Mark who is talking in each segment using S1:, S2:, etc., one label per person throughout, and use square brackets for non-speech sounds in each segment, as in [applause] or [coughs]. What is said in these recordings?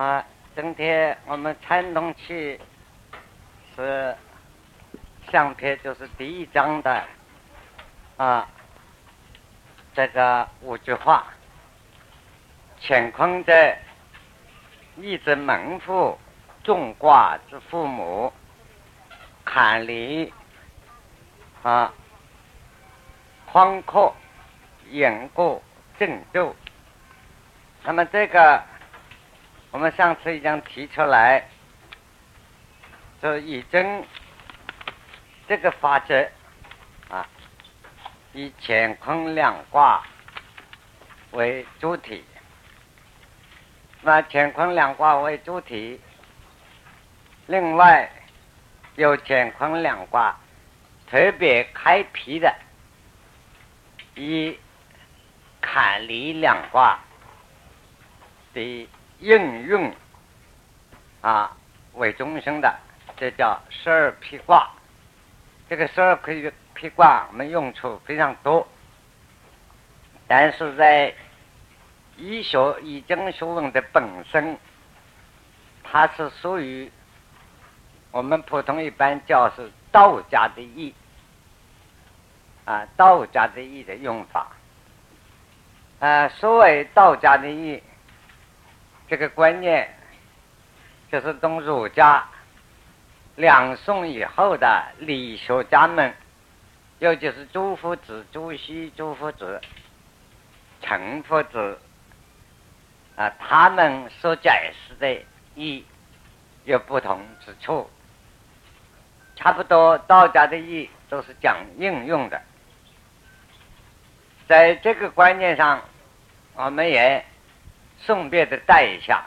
S1: 啊，今天我们参同器是相片，就是第一章的啊，这个五句话：乾坤者，一之门户，众卦之父母，坎离啊，宽阔，严过正度。那么这个。我们上次已经提出来，就是以真这个法则啊，以乾坤两卦为主体。那乾坤两卦为主体，另外有乾坤两卦特别开辟的，以坎离两卦的。应用啊为中心的，这叫十二辟卦。这个十二辟辟卦，我们用处非常多，但是在医学易经学问的本身，它是属于我们普通一般叫是道家的易啊，道家的易的用法。啊，所谓道家的义。这个观念就是从儒家两宋以后的理学家们，尤其是朱夫子、朱熹、朱夫子、陈夫子啊，他们所解释的义有不同之处，差不多道家的义都是讲应用的，在这个观念上，我们也。顺便的带一下。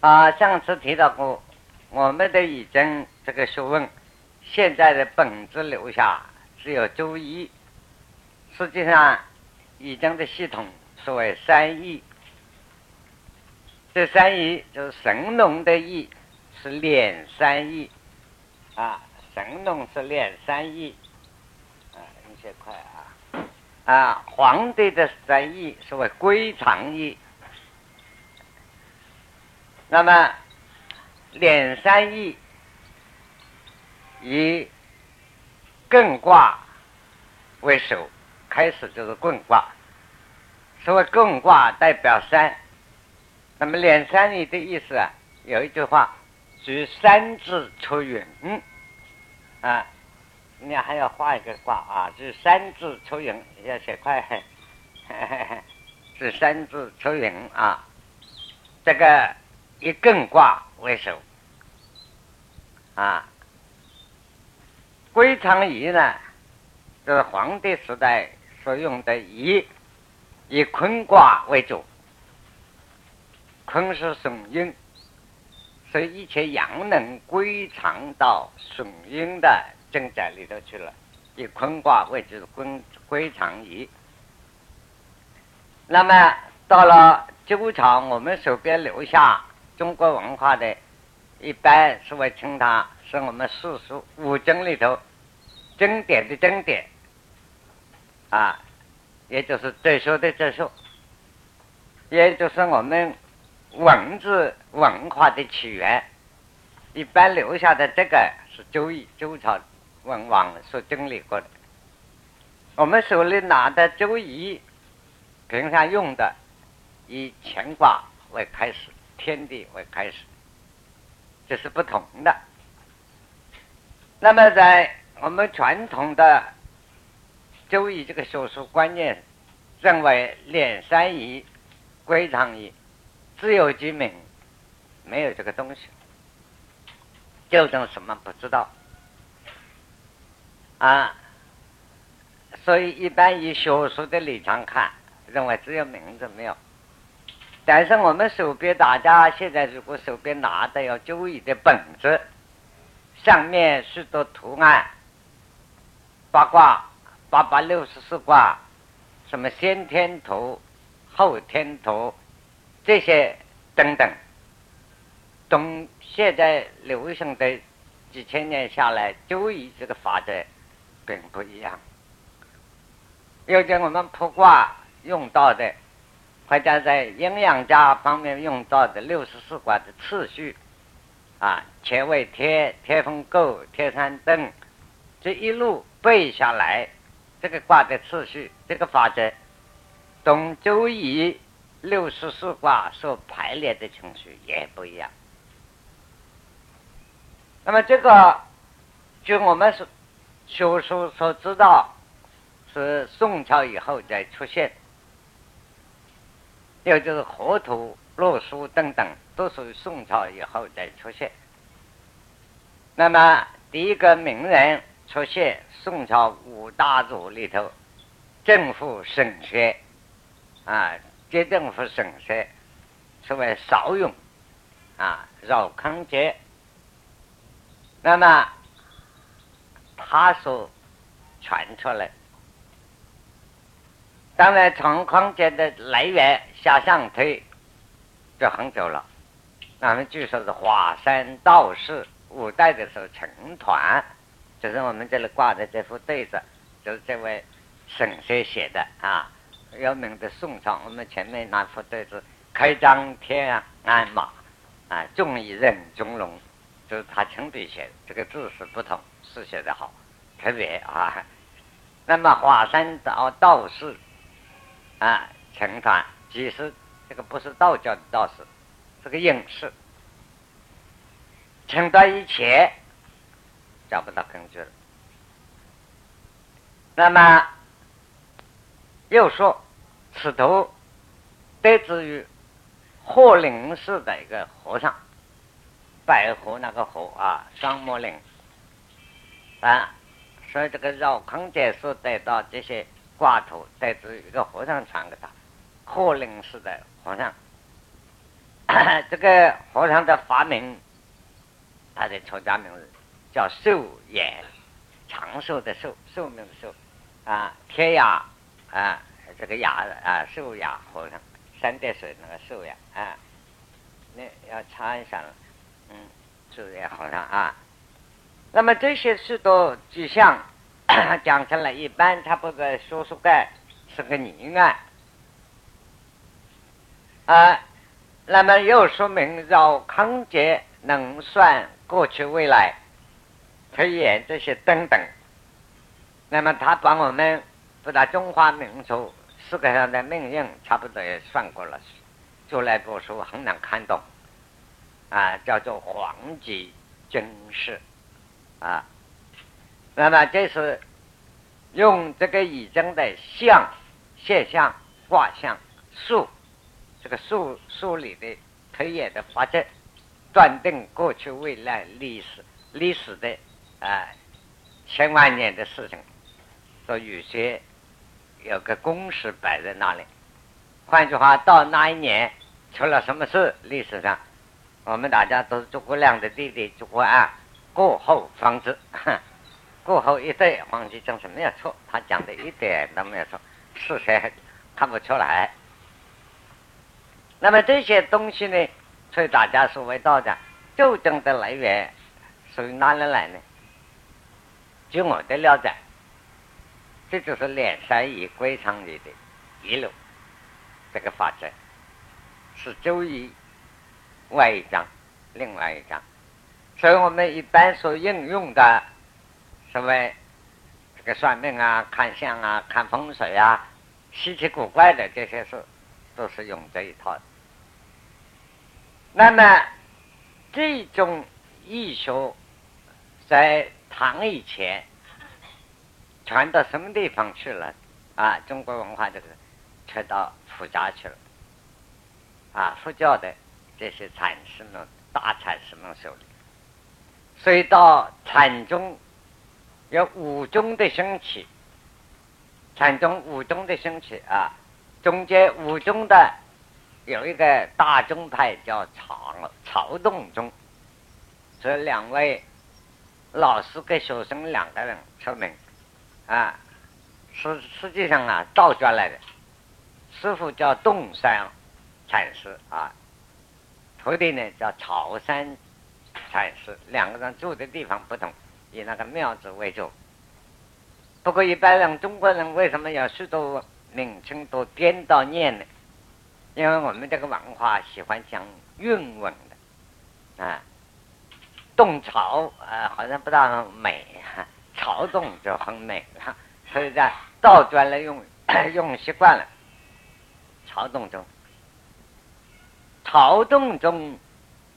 S1: 啊，上次提到过，我们的已经这个学问，现在的本质留下只有周易，实际上已经的系统所谓三易，这三易就是神农的易是练三易啊，神农是练三易，啊，皇帝的三义是为归藏义。那么，连三义以艮卦为首，开始就是艮卦。所谓艮卦代表山，那么连三义的意思啊，有一句话：举山字出云啊。你还要画一个卦啊？是三字出云，要写快，[laughs] 是三字出云啊。这个以艮卦为首啊。归藏仪呢，是黄帝时代所用的仪，以坤卦为主。坤是损阴，所以一切阳能归藏到损阴的。正在里头去了，以坤卦为之归归藏仪。那么到了周朝，我们手边留下中国文化的，一般是会称它是我们四书五经里头经典的经典啊，也就是哲学的哲学，也就是我们文字文化的起源。一般留下的这个是周易，周朝。文王所经历过的，我们手里拿的周易，平常用的以乾卦为开始，天地为开始，这是不同的。那么在我们传统的周易这个学术观念，认为连三仪、归藏仪自有其名，没有这个东西，究竟什么不知道。啊，所以一般以学术的立场看，认为只有名字没有。但是我们手边大家现在如果手边拿的要注意的本子，上面许多图案，八卦、八八六十四卦，什么先天图、后天图，这些等等，从现在流行的几千年下来，就以这个法则。并不一样，有些我们卜卦用到的或者在阴阳家方面用到的六十四卦的次序，啊，乾为天，天风姤，天山遁，这一路背下来，这个卦的次序，这个法则，懂周易六十四卦所排列的程序也不一样。那么这个，就我们是学术所知道，是宋朝以后再出现。有就是河图、洛书等等，都属于宋朝以后再出现。那么第一个名人出现，宋朝五大族里头，政府沈学，啊，接政府沈学，称为邵勇，啊，饶康节。那么他所传出来。当然，从空间的来源下上推就很久了。那么据说是华山道士五代的时候成团，就是我们这里挂的这副对子，就是这位沈学写的啊。有名的宋朝，我们前面那副对子“开张天安马，啊，众以任中龙”，就是他亲笔写的。这个字是不同，是写的好，特别啊。那么华山道道士。啊，成团其实这个不是道教的道士，是个隐士。成团以前找不到根据了。那么又说，此图得自于霍林寺的一个和尚，百合那个合啊，双木林啊，所以这个绕康解释得到这些。挂图带着一个和尚传给他，鹤林寺的和尚。[coughs] 这个和尚的法名，他的出家名字叫寿延，长寿的寿，寿命的寿，啊，天涯啊，这个崖啊，寿崖和尚，三点水那个寿崖啊，那要查一下了，嗯，寿延和尚啊。那么这些是都迹象。讲成了一般，差不多说说概是个疑案啊。那么又说明绕康杰能算过去未来推演这些等等。那么他把我们不打中华民族世界上的命运差不多也算过了，就来部书很难看懂啊，叫做黄极军事啊。那么这是用这个已经的象、现象、卦象、数，这个数数理的推演的法则，断定过去未来历史历史的啊千万年的事情，都有些有个公式摆在那里。换句话，到那一年出了什么事，历史上我们大家都是诸葛亮的弟弟诸葛亮过后方知。[laughs] 过后一对，黄继正是没有错，他讲的一点都没有错，事实看不出来。那么这些东西呢，所以大家所谓道家究竟的来源属于哪里来呢？据我的了解，这就是连山易、归藏里的一路这个法则，是周易外一张，另外一张，所以我们一般所应用的。什么这个算命啊、看相啊、看风水啊，稀奇古怪的这些事，都是用这一套。那么这种艺术在唐以前传到什么地方去了？啊，中国文化这个传到佛家去了。啊，佛教的这些禅师们、大禅师们手里，所以到禅宗。有五宗的兴起，禅宗五宗的兴起啊，中间五宗的有一个大宗派叫曹曹洞宗，这两位老师跟学生两个人出名啊，实实际上啊道教来的，师傅叫洞山禅师啊，徒弟呢叫曹山禅师，两个人住的地方不同。以那个庙子为主，不过一般人中国人为什么要许多名称都颠倒念呢？因为我们这个文化喜欢讲韵文的啊，动潮啊，好像不大美哈，潮动就很美了，所以在倒转了用 [coughs] 用习惯了，潮动中，潮动中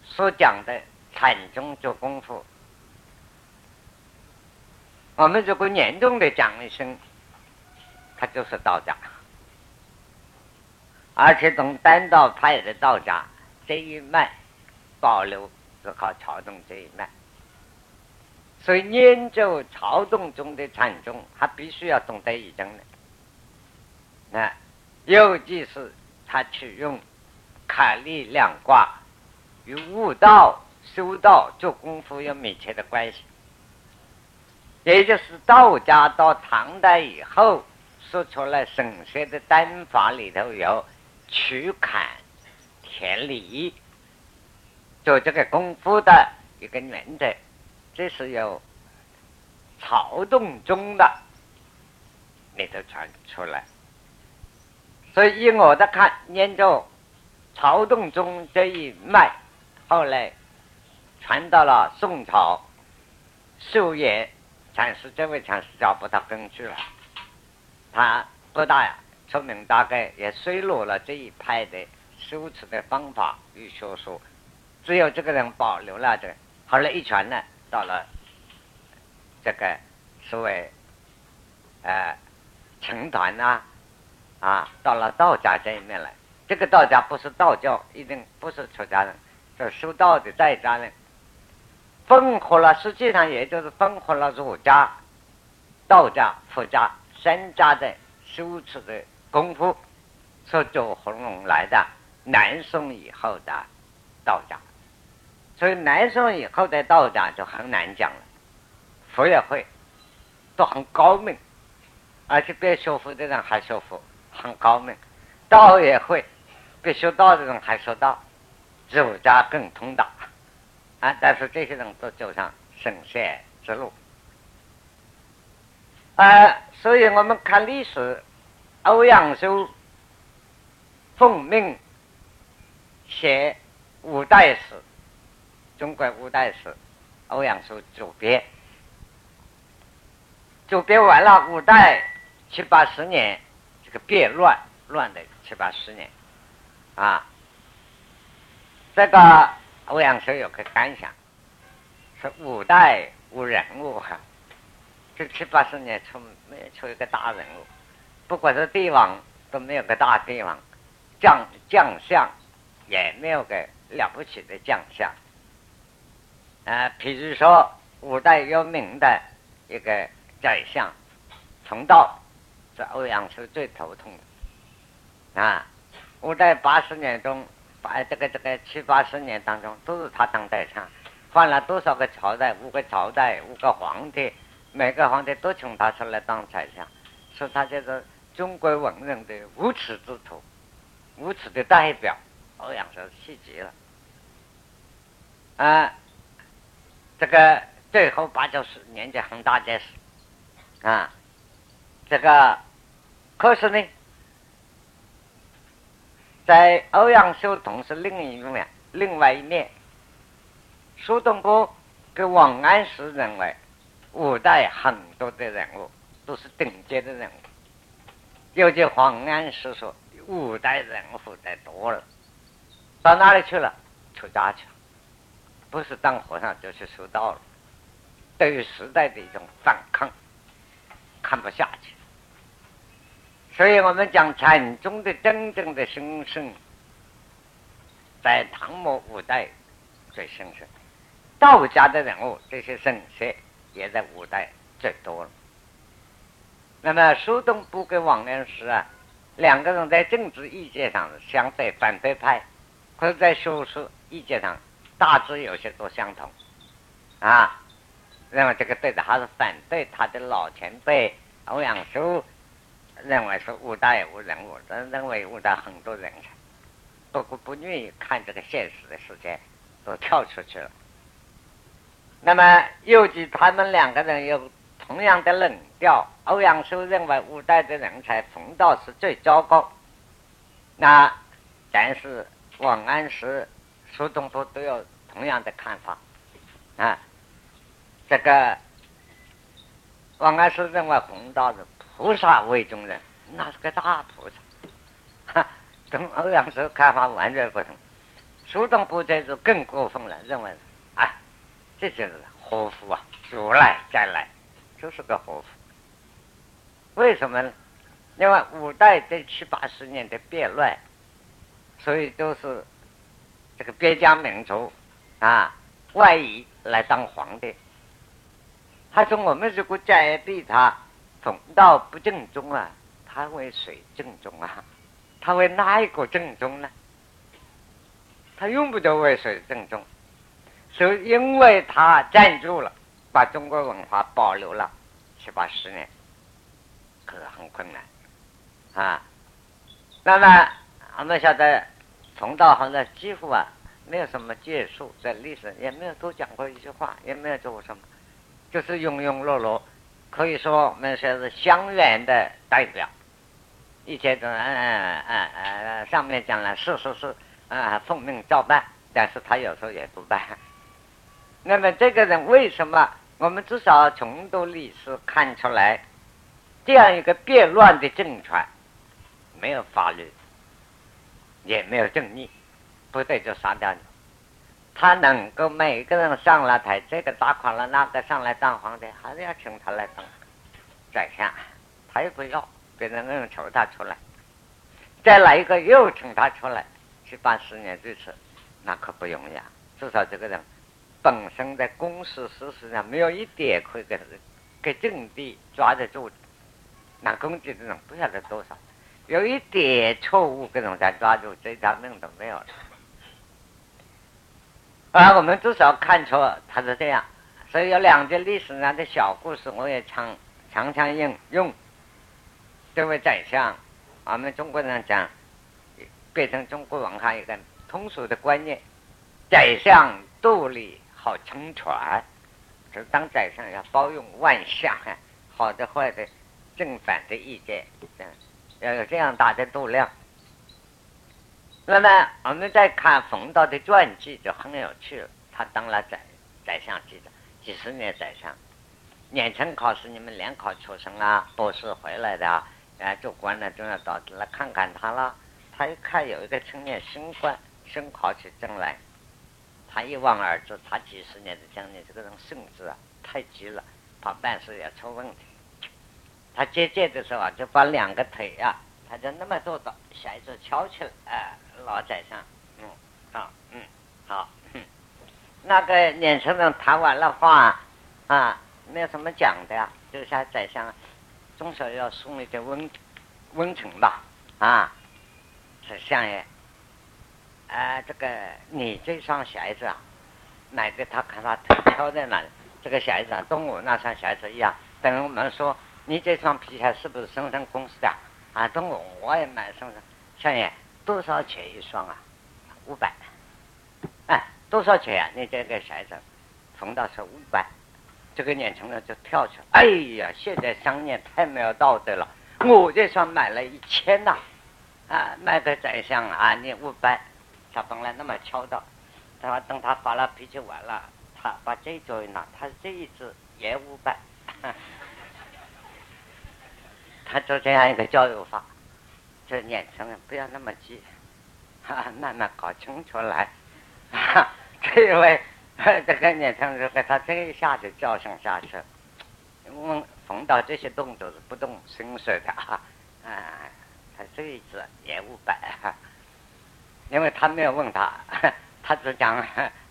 S1: 所讲的禅宗做功夫，我们如果严重的讲一声，他就是道家。而且从单道派的道家这一脉保留，是靠朝洞这一脉。所以研究朝洞中的禅宗，他必须要懂得一种的。那尤其是他去用坎力两卦与悟道、修道做功夫有密切的关系。也就是道家到唐代以后说出来神学的丹法里头有。取坎田里做这个功夫的一个原则，这是由曹洞宗的里头传出来。所以，以我的看，研究曹洞宗这一脉，后来传到了宋朝，寿爷禅师这位禅师找不到根据了，他不大呀。说明大概也衰落了这一派的修持的方法与学说，只有这个人保留了的，后来一传呢，到了这个所谓呃成团呐，啊，到了道家这一面来。这个道家不是道教，一定不是出家人，是修道的在家人，分合了，实际上也就是分合了儒家、道家、佛家三家的修持的。功夫是走红龙来的，南宋以后的道家，所以南宋以后的道家就很难讲了。佛也会，都很高明，而且比学佛的人还学佛，很高明。道也会，比修道的人还修道，儒家更通达啊！但是这些人都走上神仙之路啊！所以我们看历史。欧阳修奉命写五代史，中国五代史，欧阳修主编。主编完了，五代七八十年，这个变乱乱的七八十年，啊，这个欧阳修有个感想，说五代无人物哈，这七八十年出没出一个大人物。不管是帝王都没有个大帝王，将将相也没有个了不起的将相。啊，比如说五代有名的一个宰相冯道，是欧阳修最头痛的。啊，五代八十年中，把这个这个七八十年当中都是他当宰相，换了多少个朝代，五个朝代，五个皇帝，每个皇帝都请他出来当宰相，说他就是。中国文人的无耻之徒，无耻的代表，欧阳修气极了。啊，这个最后八九十年纪很大件事，啊，这个可是呢，在欧阳修同时另一面，另外一面，苏东坡跟王安石认为，五代很多的人物都是顶尖的人物。有句黄安石说：“五代人物太多了，到哪里去了？出家去了，不是当和尚就是修道了。对于时代的一种反抗，看不下去。所以我们讲禅宗的真正的兴盛，在唐末五代最兴盛，道家的人物这些圣贤也在五代最多了。”那么苏东坡跟王安石啊，两个人在政治意见上相对反对派，可是在学术意见上大致有些都相同，啊，那么这个对的，还是反对他的老前辈欧阳修，认为是五代无人物，认为五代很多人才，不不不愿意看这个现实的世界，都跳出去了。那么尤其他们两个人有同样的冷调。欧阳修认为五代的人才冯道是最糟糕，那但是王安石、苏东坡都有同样的看法啊。这个王安石认为冯道是菩萨为中人，那是个大菩萨。哈，跟欧阳修看法完全不同。苏东坡这就更过分了，认为啊，这就是活佛啊，如来再来，就是个活佛。为什么呢？因为五代这七八十年的变乱，所以都是这个边疆民族啊外夷来当皇帝。他说：“我们如果再对他冯道不正宗啊，他为谁正宗啊？他为哪一个正宗呢？他用不着为谁正宗，是因为他站住了，把中国文化保留了七八十年，可是很困难。”啊，那么我们晓得，冯道行的几乎啊，没有什么建树，在历史也没有多讲过一句话，也没有做过什么，就是庸庸碌碌，可以说我们说是乡愿的代表。一切都嗯嗯嗯嗯，上面讲了是是是，啊，奉命照办，但是他有时候也不办。那么这个人为什么？我们至少从读历史看出来，这样一个变乱的政权。没有法律，也没有正义，不对就杀掉你。他能够每个人上了台，这个打垮了那个上来当皇帝，还是要请他来当宰相，他也不要，别人硬求他出来。再来一个又请他出来，去办十年这次，那可不容易啊。至少这个人本身在公事私事上没有一点可以给给政地抓得住，那攻击的人不晓得多少。有一点错误，各种才抓住，这条命都没有了。啊，我们至少看出他是这样，所以有两件历史上的小故事，我也常常常用用。这位宰相，我们中国人讲，变成中国文化一个通俗的观念：宰相肚里好撑船，就当宰相要包容万象，好的坏的，正反的意见，要有这样大的度量，那么我们再看冯道的传记就很有趣了。他当了宰宰相，记得几十年宰相，年成考试你们联考出身啊，博士回来的啊，啊做官的都要到来看看他了。他一看有一个青年新官新考起政来，他一望而知，他几十年的将军这个人性子啊太急了，怕办事也出问题。他接见的时候啊，就把两个腿呀，他就那么做到，下一次翘起来，哎，老宰相，嗯，好，嗯，好，嗯 [laughs] 那个年轻人谈完了话，啊，没有什么讲的呀，就像宰相，总少要送一点温温存吧，啊，是相爷，啊，这个你这双鞋子啊，买给他看他挑在哪里？这个鞋子啊，跟我那双鞋子一样，等于我们说。你这双皮鞋是不是生生公司的？啊，中午我也买生产。相爷，多少钱一双啊？五百。哎，多少钱呀？你这个鞋子，缝到是五百。这个年轻人就跳起来，哎呀，现在商业太没有道德了！我这双买了一千呐，啊，卖给宰相啊，你五百。他本来那么敲的，他说等他发了脾气完了，他把这一拿，他这一只也五百。[laughs] 他就这样一个教育法，这年轻人不要那么急，哈，慢慢搞清楚来。哈这位这个年轻人给他这一下子教训下去，我们逢到这些动作是不动声色的啊，他这一次也五百，因为他没有问他，他只讲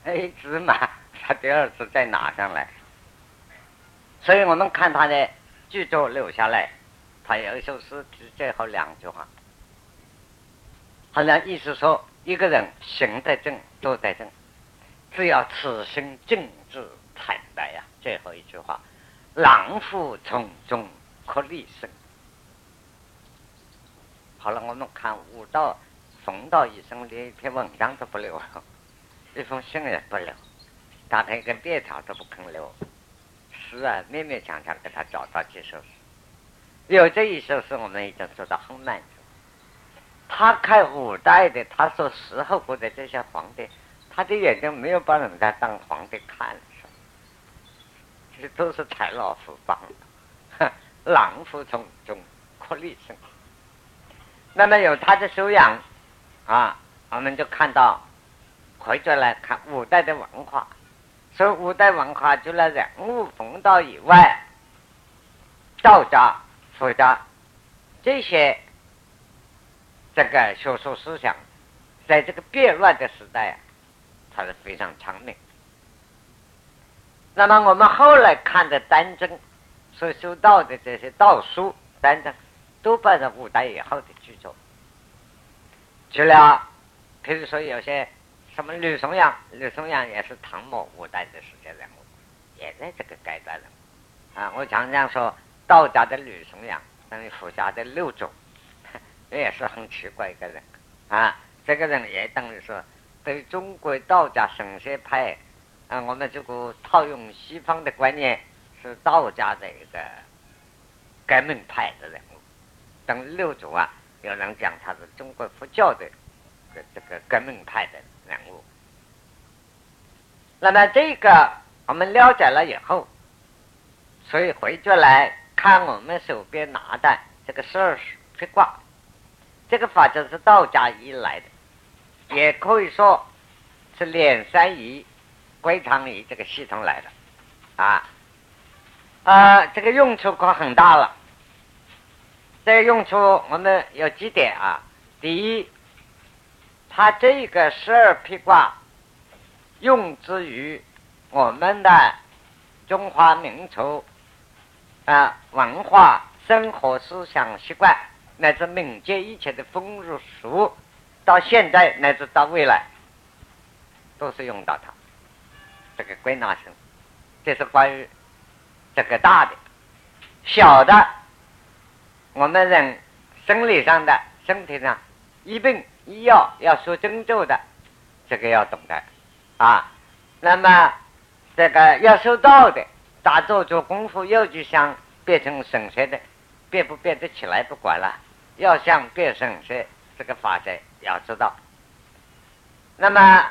S1: 一只嘛，他第二次再拿上来，所以我们看他的剧作留下来。他有一首诗，最后两句话，好像意思说，一个人行得正，坐得正，只要此生正直坦白呀。最后一句话，狼虎从中可立身。好了，我们看武道、冯道一生连一篇文章都不留，[laughs] 一封信也不留，打开一个便条都不肯留，诗啊，勉勉强强给他找到几首诗。有这一首诗，我们已经做到很满足。他看五代的，他说时候过的这些皇帝，他的眼睛没有把人家当皇帝看，这都是豺老虎帮的，狼虎从中颗粒生。那么有他的修养啊，我们就看到回转来看五代的文化，所以五代文化除了人物风道以外，道家、佛家这些。这个学术思想，在这个变乱的时代啊，它是非常长明。那么我们后来看的丹增，所修道的这些道书丹增，都摆在五代以后的剧作。除了，比如说有些什么吕松阳，吕松阳也是唐末五代的时间人物，也在这个阶段了。啊，我常常说，道家的吕松阳等于佛家的六祖。这也是很奇怪一个人，啊，这个人也等于说对中国道家神学派，啊，我们这个套用西方的观念，是道家的一个革命派的人物。等六祖啊，有人讲他是中国佛教的这个革命派的人物。那么这个我们了解了以后，所以回过来看我们手边拿的这个十二辟卦。这个法则是道家以来的，也可以说是连三仪、归藏仪这个系统来的，啊，啊，这个用处可很大了。这个用处我们有几点啊？第一，它这个十二辟卦用之于我们的中华民族啊文化、生活、思想、习惯。乃至民间一切的风俗俗，到现在乃至到未来，都是用到它。这个归纳性，这是关于这个大的、小的。我们人生理上的、身体上医病医药要说针灸的，这个要懂得啊。那么这个要收道的，打坐做功夫又就想变成神仙的，变不变得起来不管了。要想变神仙，这个法则要知道。那么，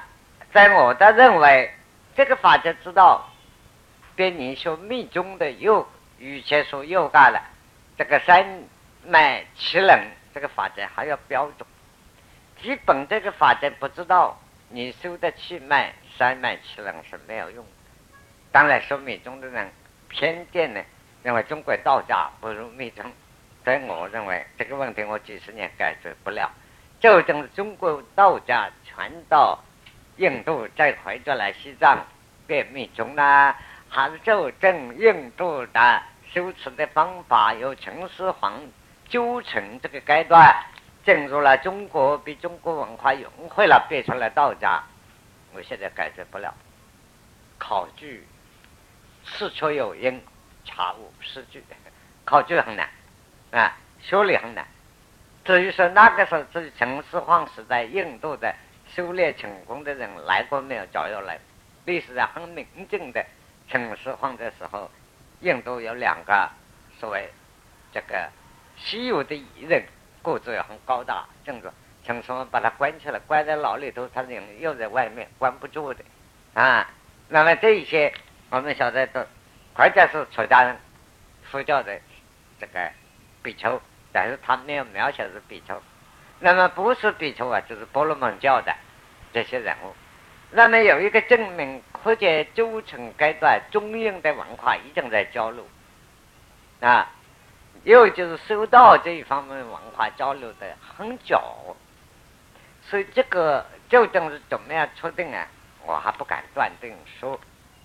S1: 在我的认为，这个法则知道，比你说密宗的又与其说又干了。这个三脉七冷这个法则还要标准。基本这个法则不知道，你修的气脉三脉七冷是没有用。当然，说密宗的人偏见呢，认为中国道家不如密宗。所以我认为这个问题我几十年解决不了，就等中国道家传到印度，再回转来西藏变密宗啦，还是就正印度的修持的方法，由秦始皇纠成这个阶段，进入了中国，被中国文化融汇了，变成了道家，我现在解决不了。考据事出有因，查无实据，[laughs] 考据很难。啊，修炼很难。至于说那个时候，至于秦始皇时代印度的修炼成功的人来过没有？早有来。历史上很明证的，秦始皇的时候，印度有两个所谓这个稀有的异人，个子也很高大，正着。秦始皇把他关起来，关在牢里头，他人又在外面，关不住的。啊，那么这一些我们晓得都，或者是出家人，佛教的这个。比丘，但是他没有描写是比丘。那么不是比丘啊，就是波罗门教的这些人物。那么有一个证明，可见周成阶段中印的文化已经在交流啊，又就是修道这一方面文化交流的很久。所以这个究竟是怎么样确定啊？我还不敢断定说，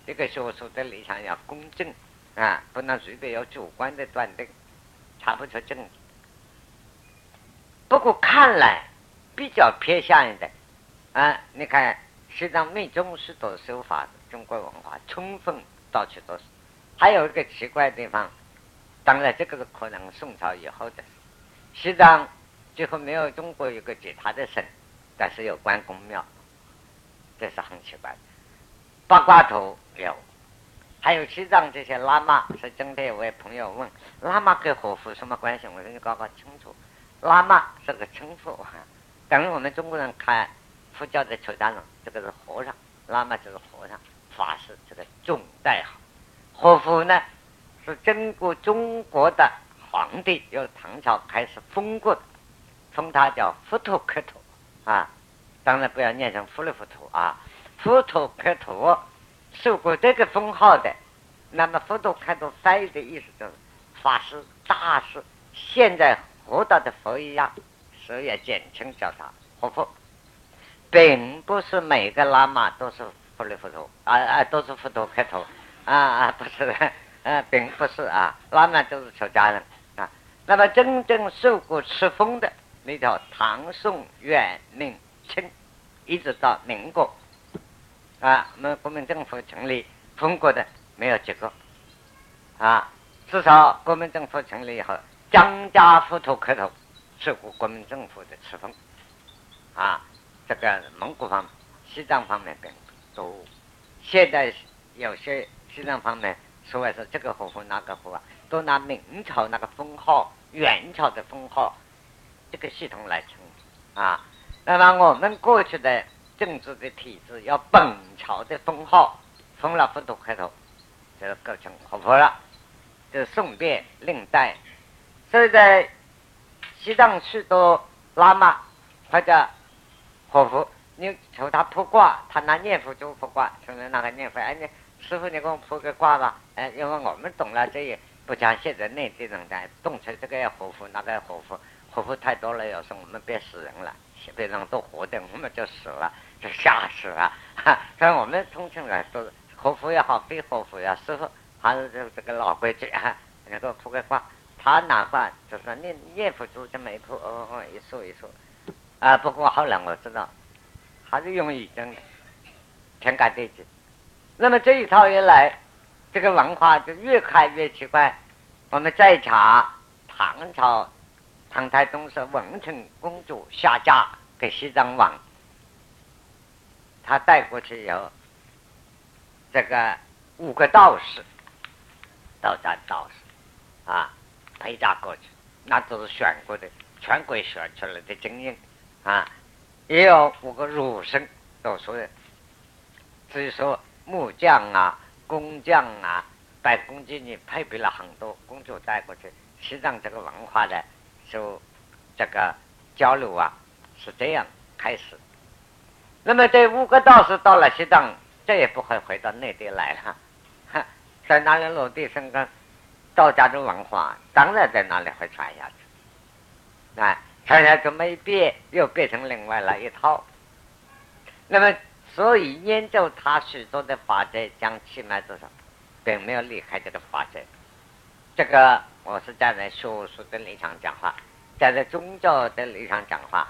S1: 这个学术的立场要公正啊，不能随便有主观的断定。查不出证据，不过看来比较偏向一点啊！你看西藏密宗是多修法，中国文化充分到处都是。还有一个奇怪的地方，当然这个是可能宋朝以后的事。西藏几乎没有中国有个其他的省，但是有关公庙，这是很奇怪的。八卦图有。还有西藏这些喇嘛，是今天有位朋友问，喇嘛跟和夫什么关系？我说你搞搞清楚，喇嘛是个称呼，等于我们中国人看佛教的出家人，这个是和尚，喇嘛就是和尚，法师这个总代号。活佛呢，是整个中国的皇帝由唐朝开始封过的，封他叫佛陀克陀啊，当然不要念成佛勒佛陀啊，佛陀克陀受过这个封号的，那么佛陀克陀翻译的意思就是法师、大师，现在活到的佛一样，所以简称叫他活佛，并不是每个喇嘛都是佛里佛陀啊啊，都是佛陀开头。啊啊，不是的，呃，并不是啊，喇嘛都是出家人啊。那么真正受过持封的，那条唐宋元明清，一直到民国，啊，我们国民政府成立封过的没有几个，啊，至少国民政府成立以后，张家佛陀磕头是国民政府的持封，啊，这个蒙古方、西藏方面并都，现在有些。西藏方面，所谓是这个活佛那个活啊，都拿明朝那个封号、元朝的封号这个系统来称啊。那么我们过去的政治的体制，要本朝的封号，封了佛陀开头，就构成活佛了。这是宋变另代，所以在西藏许多喇嘛或者活佛，你求他卜卦，他拿念佛就卜卦，从那个念佛，哎你。师傅，你给我卜个卦吧。哎，因为我们懂了这些，不像现在内地人在动车这个要活佛，那个要活佛，活佛太多了，有时候我们变死人了，别人都活的，我们就死了，就吓死了。所以我们通常来都活佛也好，非活佛也好，师傅还是这这个老规矩啊，你给我卜个卦。他哪怕就是念念佛珠就没卜，哦哦一说一说。啊，不过后来我知道，还是用语真的，天干地支。那么这一套一来，这个文化就越看越奇怪。我们再查唐朝，唐太宗是文成公主下嫁给西藏王，他带过去以后，这个五个道士，道家道士啊，陪嫁过去，那都是选过的，全国选出来的精英啊，也有五个儒生，都说，至于说。木匠啊，工匠啊，百工具你配备了很多工作带过去。西藏这个文化的，就这个交流啊，是这样开始。那么这五个道士到了西藏，再也不会回到内地来了。哈在哪里落地生根，道家的文化当然在哪里会传下去。啊，传下去没变，又变成另外了一套。那么。所以研究他许多的法则，讲起来多少，并没有离开这个法则。这个我是站在学术的立场讲话，站在宗教的立场讲话。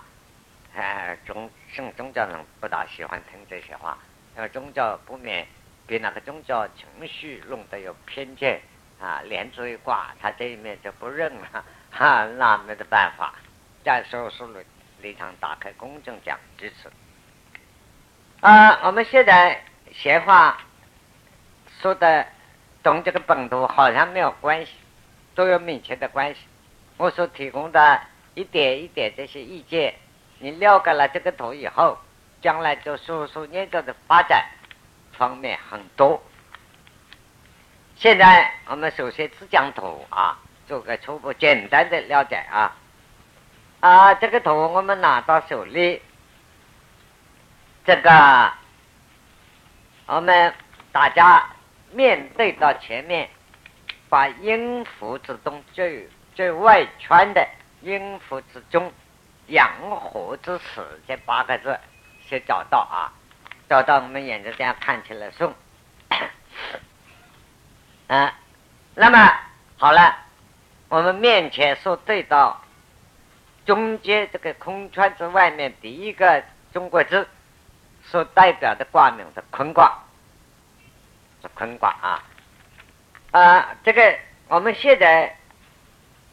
S1: 哎，宗信宗教人不大喜欢听这些话，因为宗教不免比那个宗教情绪弄得有偏见啊，连这一卦他这一面就不认了，哈，那没得办法。在学术的立场打开公正讲支持。啊，我们现在闲话说的，同这个本土好像没有关系，都有密切的关系。我所提供的一点一点这些意见，你了解了这个图以后，将来就叔叔研究的发展方面很多。现在我们首先只讲图啊，做个初步简单的了解啊。啊，这个图我们拿到手里。这个，我们大家面对到前面，把音符之中最最外圈的音符之中，养活之始这八个字先找到啊，找到我们眼睛这样看起来送。[coughs] 啊，那么好了，我们面前所对到中间这个空圈子外面第一个中国字。所代表的卦名是坤卦，是坤卦啊！啊，这个我们现在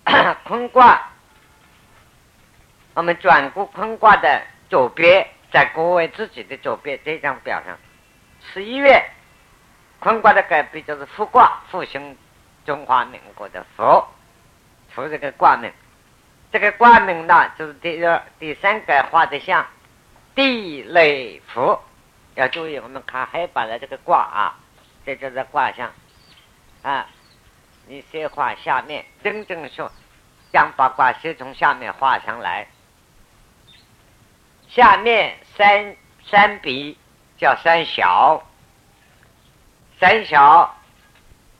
S1: [coughs] 坤卦，我们转过坤卦的左边，在各位自己的左边这张表上，十一月坤卦的改变就是复卦，复兴中华民国的复，复这个卦名，
S2: 这个卦名呢，就是第二、第三个画的像地雷符，要注意，我们看黑板的这个卦啊，这就是卦象啊。你先画下面，真正说，将八卦先从下面画上来。下面三三笔叫三小，三小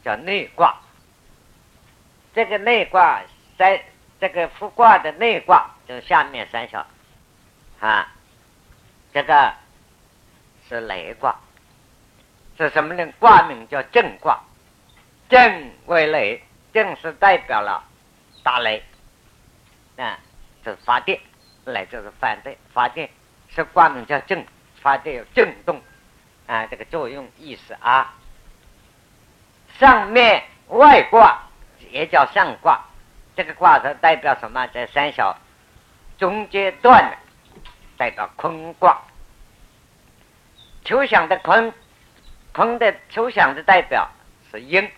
S2: 叫内卦。这个内卦三。这个复卦的内卦就下面三小，啊，这个是雷卦，是什么呢？卦名叫震卦，震为雷，震是代表了打雷，啊，是发电，来就是反对发电，是卦名叫震，发电有震动，啊，这个作用意思啊。上面外卦也叫上卦。这个卦是代表什么？在三小中间段的，代表坤卦。抽象的坤，坤的抽象的代表是阴，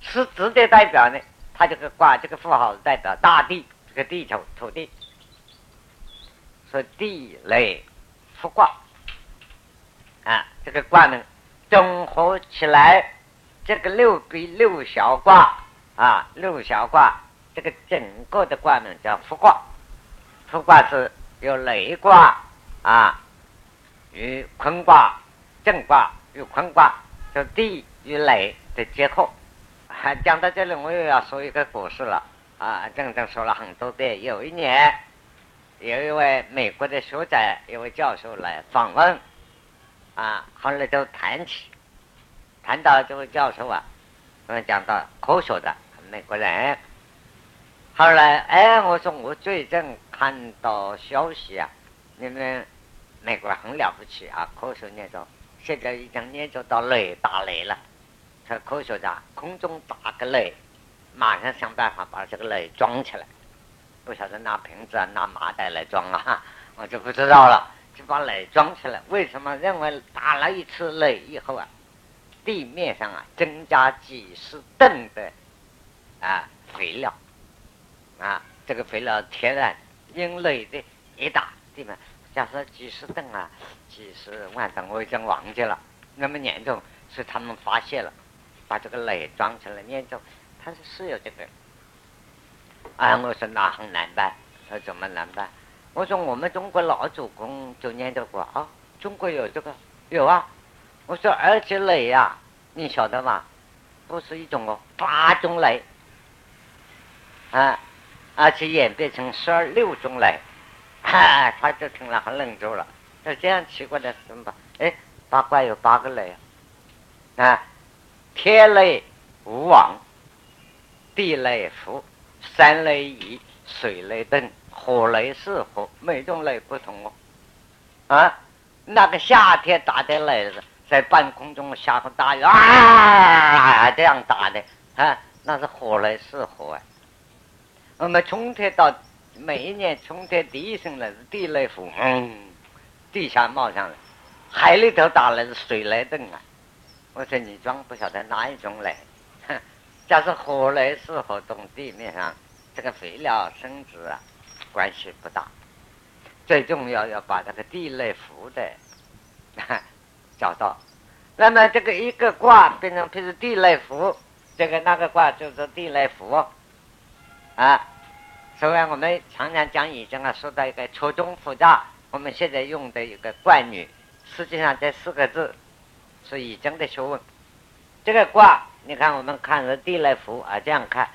S2: 是直的代表呢？它这个卦这个符号代表大地，这个地球土地，是地雷复卦啊。这个卦呢，综合起来，这个六比六小卦。啊，六小卦，这个整个的卦名叫复卦。复卦是有雷卦啊，与坤卦、震卦与坤卦，就地与雷的结合。还讲到这里，我又要说一个故事了啊！整整说了很多遍。有一年，有一位美国的学者，一位教授来访问啊，后来就谈起，谈到这位教授啊。我们讲到科学的美国人，后来哎，我说我最近看到消息啊，你们美国很了不起啊，科学研究现在已经研究到雷打雷了，说科学家空中打个雷，马上想办法把这个雷装起来，不晓得拿瓶子啊拿麻袋来装啊，[laughs] 我就不知道了，就把雷装起来。为什么认为打了一次雷以后啊？地面上啊，增加几十吨的啊肥料啊，这个肥料天然因雷的一打地面，假设几十吨啊，几十万吨，我已经忘记了。那么严重，是他们发现了，把这个雷装起来严重，他说是有这个。啊，我说那很难办，说怎么难办？我说我们中国老祖公就念叨过啊，中国有这个有啊。我说，而且雷呀，你晓得吗？不是一种哦，八种雷，啊，而且演变成十二六种雷，哈，[coughs] 他就听了很愣住了。那这样奇怪的什么？哎，八卦有八个雷啊，天雷无往，地雷伏，山雷移，水雷登，火雷是火，每种雷不同哦。啊，那个夏天打的雷是。在半空中下个大雨啊，这样打的啊，那是火雷是火啊。我们春天到每一年春天第一声来是地雷轰，地下冒上来；海里头打来是水雷灯啊。我说你装不晓得哪一种雷？假设火雷是火动地面上，这个肥料生殖啊，关系不大。最重要要把这个地雷符的。[laughs] 找到，那么这个一个卦变成，譬如地雷符，这个那个卦就是地雷符，啊，所以我们常常讲已经啊，说到一个错综复杂，我们现在用的一个惯语，实际上这四个字是已经的学问。这个卦，你看我们看是地雷符啊，这样看，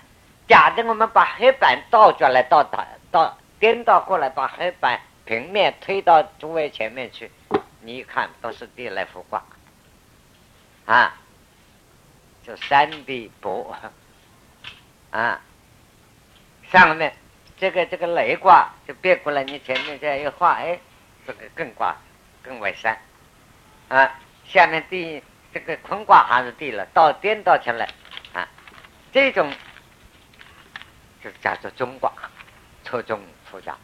S2: 假的我们把黑板倒转来，倒倒倒颠倒过来，把黑板平面推到诸位前面去。你一看都是地雷复卦，啊，就三地卜，啊，上面这个这个雷卦就变过来，你前面这样一画，哎，这个艮卦艮为山，啊，下面地这个坤卦还是地了，到颠倒起来，啊，这种就叫做中卦，错中复杂。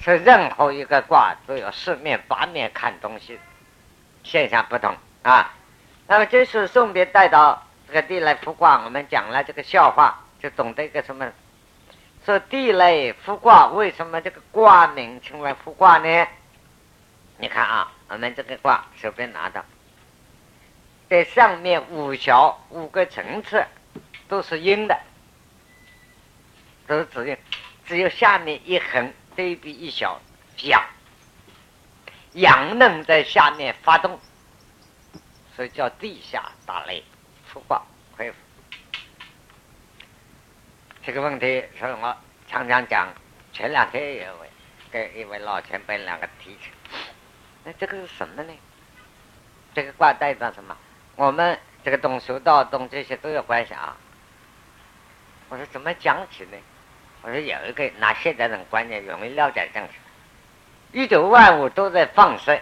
S2: 是任何一个卦都有四面八面看东西，现象不同啊。那么这是顺便带到这个地来复卦，我们讲了这个笑话，就懂得一个什么？说地雷复卦，为什么这个卦名称为复卦呢？你看啊，我们这个卦手边拿到，在上面五小五个层次都是阴的，都是子阴，只有下面一横对比一小阳，阳能在下面发动，所以叫地下打雷复卦恢复。这个问题，所以我常常讲。前两天有位跟一位老前辈两个提起，那这个是什么呢？这个卦代表什么？我们这个懂修道、懂这些都有关系啊。我说怎么讲起呢？我说有一个拿现代人观念容易了解这样子：宇宙万物都在放射，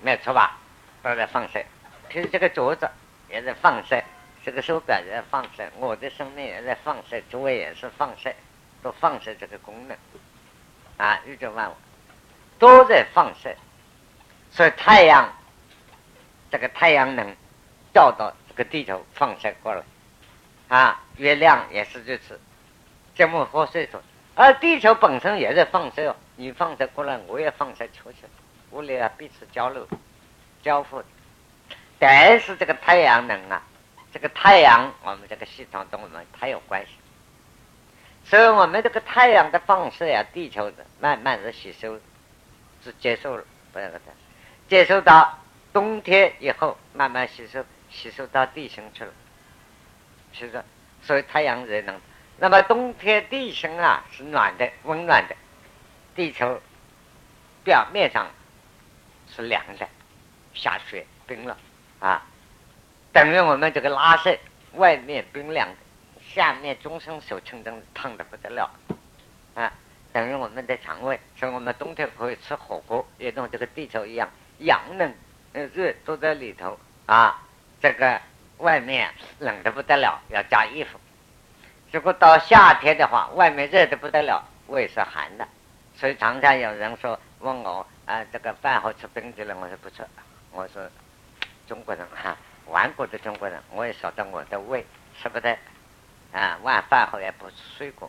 S2: 没错吧？都在放射。其实这个桌子也在放射。这个手表也在放射，我的生命也在放射，诸位也是放射，都放射这个功能啊！宇宙万物都在放射，所以太阳这个太阳能照到这个地球放射过来。啊，月亮也是如此，这么多岁数，而地球本身也在放射，你放射过来，我也放射出去，我俩彼此交流交互，但是这个太阳能啊。这个太阳，我们这个系统跟我们太有关系，所以我们这个太阳的放射呀，地球的慢慢的吸收，是接受了，不要个的，接受到冬天以后，慢慢吸收，吸收到地心去了，是不是？所以太阳热能，那么冬天地心啊是暖的，温暖的，地球表面上是凉的，下雪冰了啊。等于我们这个拉伸，外面冰凉的，下面终身受清蒸烫的不得了，啊，等于我们的肠胃，所以我们冬天可以吃火锅，也跟这个地球一样，阳冷热都在里头啊，这个外面冷的不得了，要加衣服。如果到夏天的话，外面热的不得了，胃是寒的，所以常常有人说问我啊，这个饭后吃冰激凌，我说不吃，我说中国人哈。顽固的中国人，我也晓得我的胃吃不得啊，晚饭后也不吃水果，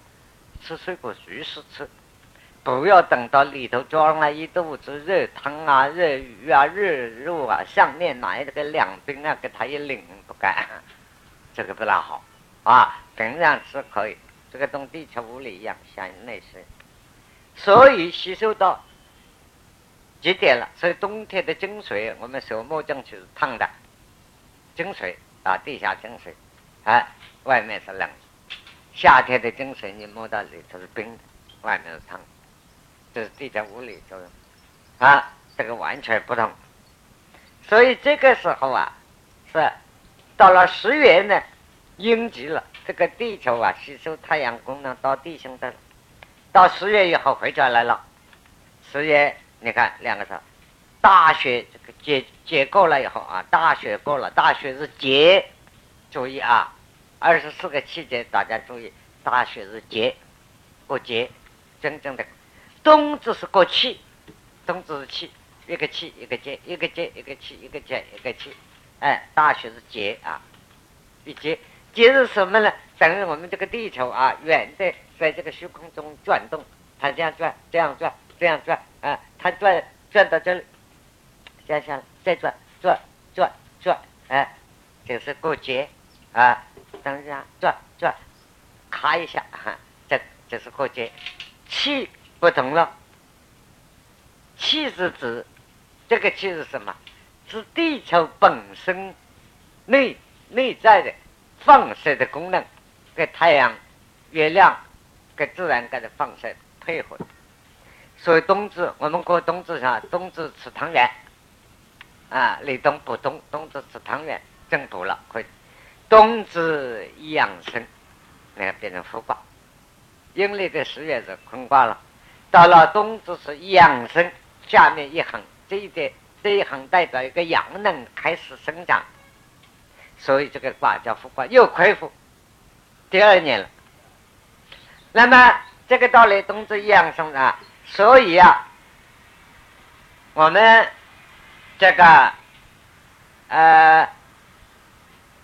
S2: 吃水果随时吃，不要等到里头装了一肚子热汤啊、热鱼啊、热肉啊，上面拿这个两冰啊给他一淋，不干，[laughs] 这个不大好啊。平常吃可以，这个跟地球物理一样，像那些，所以吸收到极点了。所以冬天的精髓，我们手摸进去是烫的。井水啊，地下井水，啊，外面是冷；夏天的井水，你摸到里头是冰的，外面是烫的。这是地球物理作用啊，这个完全不同。所以这个时候啊，是到了十月呢，阴极了，这个地球啊，吸收太阳功能到地心的，到十月以后回转来了。十月，你看两个字。大雪这个结结过了以后啊，大雪过了，大雪是节，注意啊，二十四个季节大家注意，大雪是节，过节，真正的冬至是过气，冬至是气，一个气一个节，一个节一个气，一个节一个气，哎，大雪是节啊，一节节是什么呢？等于我们这个地球啊，远在在这个虚空中转动，它这样转，这样转，这样转啊，它转转到这里。接下来再转转转转，哎，就是过节啊，等一下转转，咔一下，哈，这就是过节。气不同了，气是指这个气是什么？是地球本身内内在的放射的功能，跟太阳、月亮跟自然界的放射配合。所以冬至，我们过冬至上，冬至吃汤圆。啊，立冬不冬，冬至吃汤圆，正补了，可以。冬至养生，那个变成复卦。阴历的十月是坤卦了，到了冬至是养生，下面一横，这一点这一横代表一个阳能开始生长，所以这个卦叫复卦，又恢复第二年了。那么这个道理，冬至养生啊，所以啊，我们。这个，呃，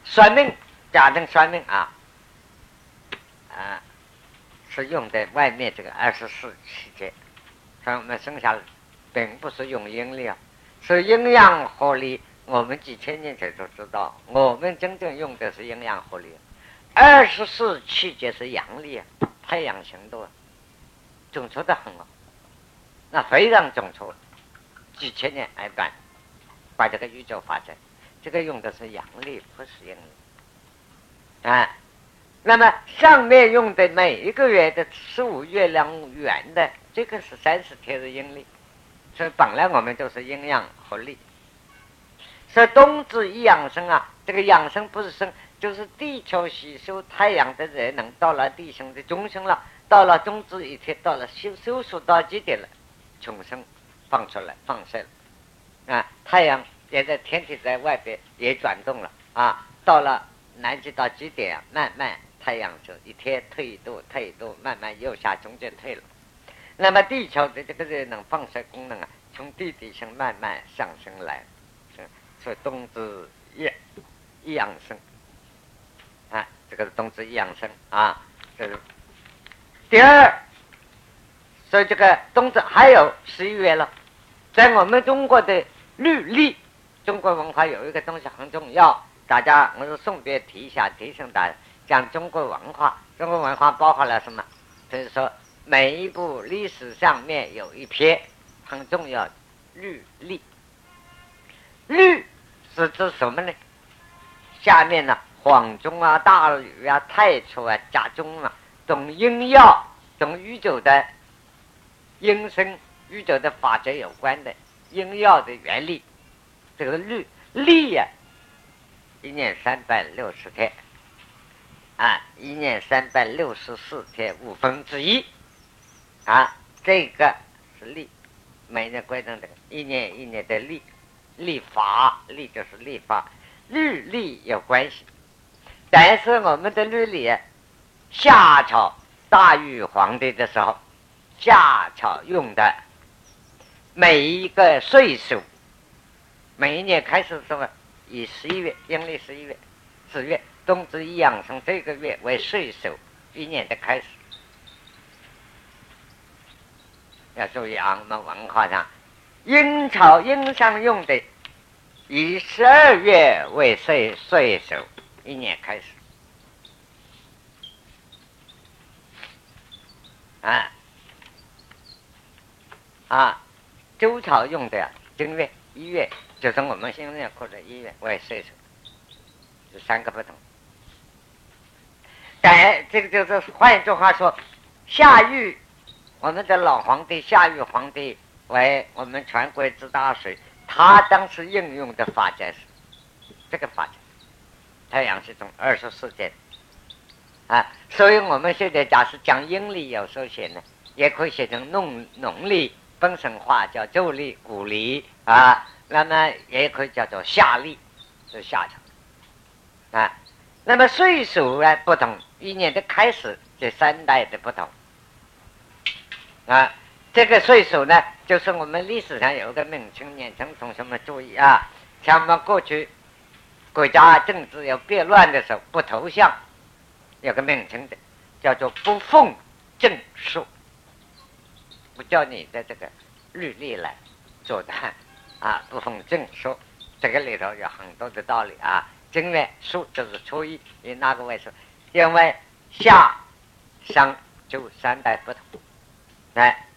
S2: 算命，家庭算命啊，啊，是用在外面这个二十四气节，所以我们生下来并不是用阴历啊，是阴阳合历。我们几千年前都知道，我们真正用的是阴阳合历。二十四气节是阳历啊，太阳行动，准确的很哦，那非常准确。几千年来办，把这个宇宙发展，这个用的是阳历，不是阴历啊。那么上面用的每一个月的十五月亮圆的，这个是三十天的阴历，所以本来我们都是阴阳合历。所以冬至一养生啊，这个养生不是生，就是地球吸收太阳的热能到了地心的中心了，到了冬至一天，到了收收缩到极点了，重生放出来放射了啊，太阳也在天体在外边也转动了啊，到了南极到极点，慢慢。太阳就一天退一度，退一度，慢慢又下中间退了。那么地球的这个热能放射功能啊，从地底下慢慢上升来，是所以冬至一一养生啊，这个是冬至一养生啊。这是第二，所以这个冬至还有十一月了，在我们中国的律历，中国文化有一个东西很重要，大家我是顺便提一下，提醒大家。讲中国文化，中国文化包含了什么？就是说，每一部历史上面有一篇很重要的律历。律是指什么呢？下面呢，黄钟啊、大禹啊、太初啊、甲钟啊，懂阴药、懂宇宙的阴生、宇宙的法则有关的阴药的原理。这个律历呀，一年三百六十天。啊，一年三百六十四天五分之一，啊，这个是历，每年规定的，一年一年的历，历法，历就是历法，律历有关系。但是我们的律历，夏朝大禹皇帝的时候，夏朝用的每一个岁数，每一年开始什么，以十一月，阴历十一月，十月。冬至一养生这个月为岁首，一年的开始。要注意啊，我们文化上，阴朝阴上用的，以十二月为岁岁首，一年开始。啊啊，周朝用的正月一月，就是我们现在过的一月为岁首，这三个不同。但这个就是，换一句话说，夏禹，我们的老皇帝夏禹皇帝为我们全国之大水，他当时应用的法则是这个法则，太阳系中二十四节啊，所以我们现在假使讲阴历，有时候写呢，也可以写成农农历，本身话叫旧历、古历啊，那么也可以叫做夏历，是夏朝啊。那么岁数啊不同，一年的开始这三代的不同啊。这个岁数呢，就是我们历史上有个名称，年轻同学们注意啊。像我们过去国家政治要变乱的时候，不投降，有个名称的，叫做不奉正数，不叫你的这个律例来做的啊，不奉正数，这个里头有很多的道理啊。正月初就是初一，以哪个为数？因为夏、商周三代不同。哎，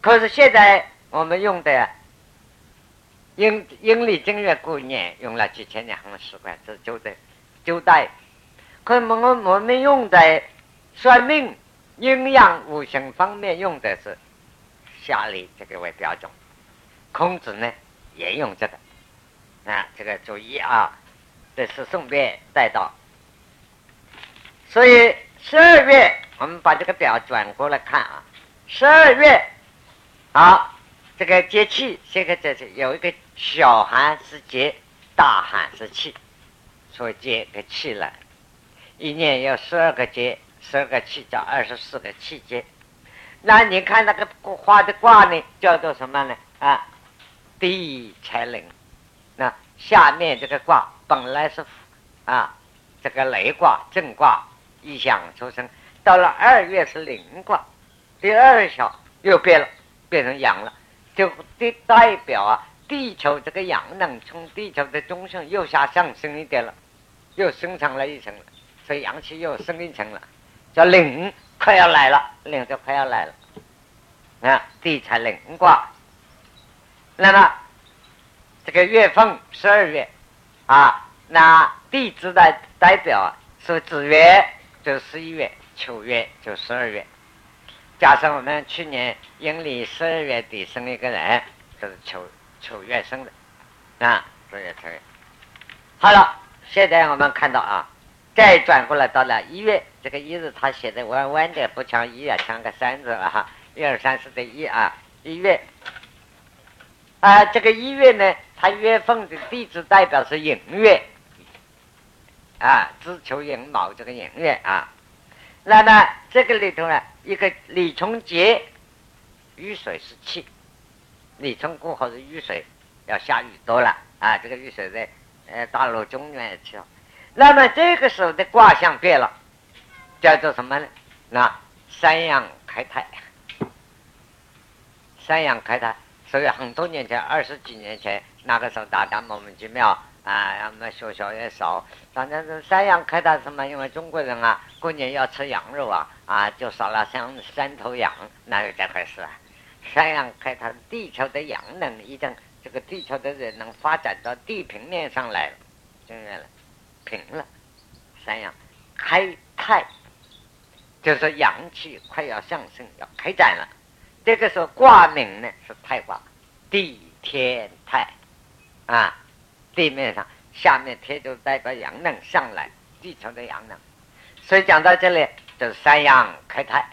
S2: 可是现在我们用的阴阴历正月过年用了几千年很习惯，这就在九代。可是我我们用在算命、阴阳、五行方面用的是夏历这个为标准。孔子呢也用这个，啊，这个注意啊。这是顺便带到，所以十二月我们把这个表转过来看啊，十二月好，这个节气，这个这是有一个小寒是节，大寒是气，所以节个气了。一年有十二个节，十二个气叫二十四个气节。那你看那个画的卦呢，叫做什么呢？啊，地财灵。那下面这个卦。本来是啊，这个雷卦正卦，一想出生，到了二月是临卦，第二小又变了，变成阳了，就代表啊，地球这个阳能从地球的中心右下上升一点了，又升上了一层，所以阳气又升一层了，叫临，快要来了，临就快要来了，啊，地才临卦。那么这个月份十二月啊，那地支的代表是子月，就十一月。九月就十二月，加上我们去年阴历十二月底生一个人，就是九九月生的，啊，九月九月。好了，现在我们看到啊，再转过来到了一月，这个一字它写的弯弯的，不像一啊，像个三字了哈，一二三四的一啊，一月。啊，这个一月呢，它月份的地支代表是寅月，啊，子求寅卯这个寅月啊。那么这个里头呢，一个李从节，雨水是气，李从过后是雨水，要下雨多了啊。这个雨水在呃大陆中原也去了。那么这个时候的卦象变了，叫做什么呢？那三阳开泰，三阳开泰。所以很多年前，二十几年前，那个时候大家莫名其妙。啊，我们学校也少，反正是三羊开泰什么？因为中国人啊，过年要吃羊肉啊，啊，就杀了三三头羊，哪有这回事啊？三羊开泰，地球的阳能已经，这个地球的人能发展到地平面上来了，正面了，平了。三羊开泰，就是阳气快要上升，要开展了。这个时候卦名呢是太卦，地天泰，啊。地面上，下面贴就代表阳能上来，地球的阳能，所以讲到这里就是三阳开泰，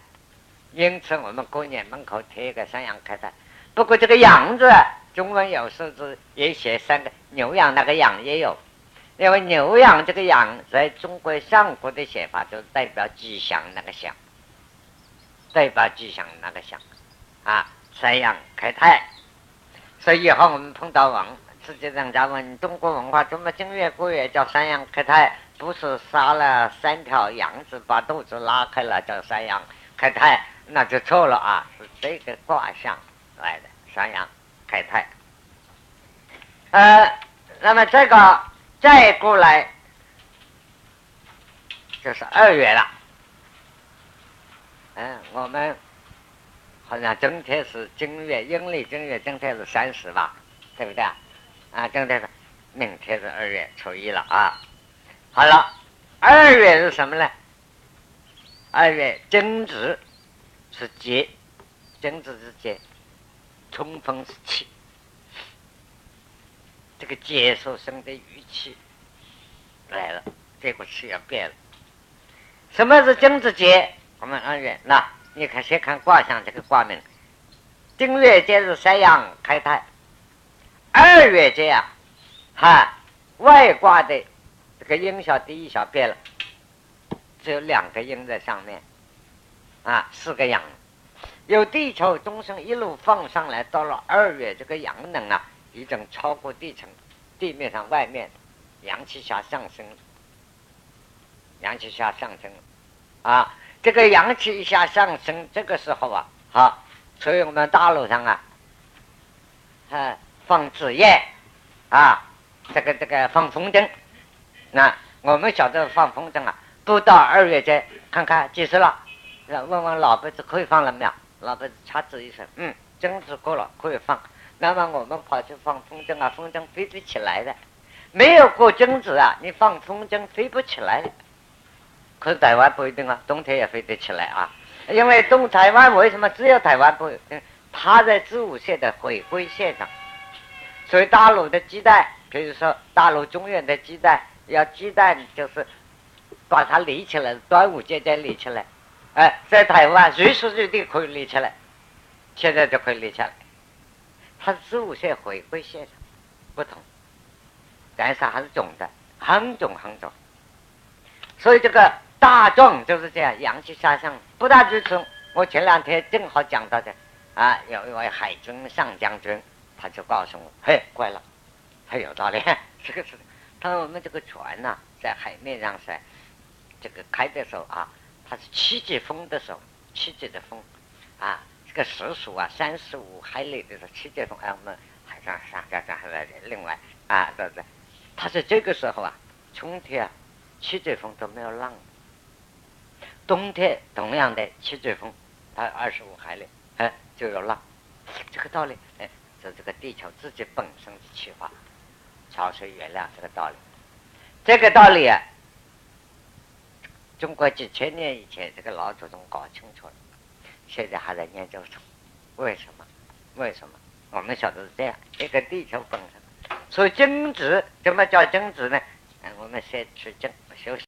S2: 因此我们过年门口贴一个三阳开泰。不过这个阳字，中文有时字也写三个牛羊，那个羊也有，因为牛羊这个羊在中国上古的写法就代表吉祥那个祥，代表吉祥那个祥，啊，三阳开泰，所以以后我们碰到王。实际上，咱们中国文化，怎么正月过月叫三阳开泰？不是杀了三条羊子，把肚子拉开了叫三阳开泰，那就错了啊！是这个卦象来的三阳开泰。呃，那么这个再过来就是二月了。嗯，我们好像正天是正月，阴历正月正天是三十吧？对不对？啊，正天是明天是二月初一了啊！好了，二月是什么呢？二月正值是节，正值是节，冲锋是气，这个节所生的余气来了，这个气要变了。什么是正值节？我们二月那你看，先看卦象这个卦名，正月节是三阳开泰。二月这样，哈，外挂的这个阴小第一小变了，只有两个阴在上面，啊，四个阳，有地球中生一路放上来，到了二月，这个阳能啊，已经超过地层，地面上外面，阳气下上升，阳气下上升，啊，这个阳气一下上升，这个时候啊，好，所以我们大陆上啊，啊。放纸雁，啊，这个这个放风筝，那我们晓得放风筝啊，不到二月间，看看几时了，问问老辈子可以放了没有？老辈子掐指一声，嗯，正值过了，可以放。那么我们跑去放风筝啊，风筝飞不起来的，没有过正值啊，你放风筝飞不起来。可是台湾不一定啊，冬天也飞得起来啊，因为东台湾为什么只有台湾不？它在子午线的回归线上。所以大陆的鸡蛋，比如说大陆中原的鸡蛋，要鸡蛋就是把它立起来，端午节再立起来。哎，在台湾随时随地可以立起来，现在就可以立起来。它是子午线回归线上不同，但是还是肿的，很肿很肿。所以这个大壮就是这样，阳气下降。不但如此，我前两天正好讲到的啊，有一位海军上将军。他就告诉我：“嘿，怪了，很有道理。[laughs] 这个是，他说我们这个船呐，在海面上噻，这个开的时候啊，它是七级风的时候，七级的风，啊，这个时速啊，三十五海里的时候，七级风，哎，我们海上上上上还另外啊，对不对？他是这个时候啊，春天啊，七级风都没有浪，冬天同样的七级风，它二十五海里，哎，就有浪，这个道理，哎，是这个地球自己本身的气化，潮水原谅这个道理，这个道理啊。中国几千年以前，这个老祖宗搞清楚了，现在还在研究中。为什么？为什么？我们晓得是这样：一个地球本身，所以静止，怎么叫静止呢？我们先去静，休息。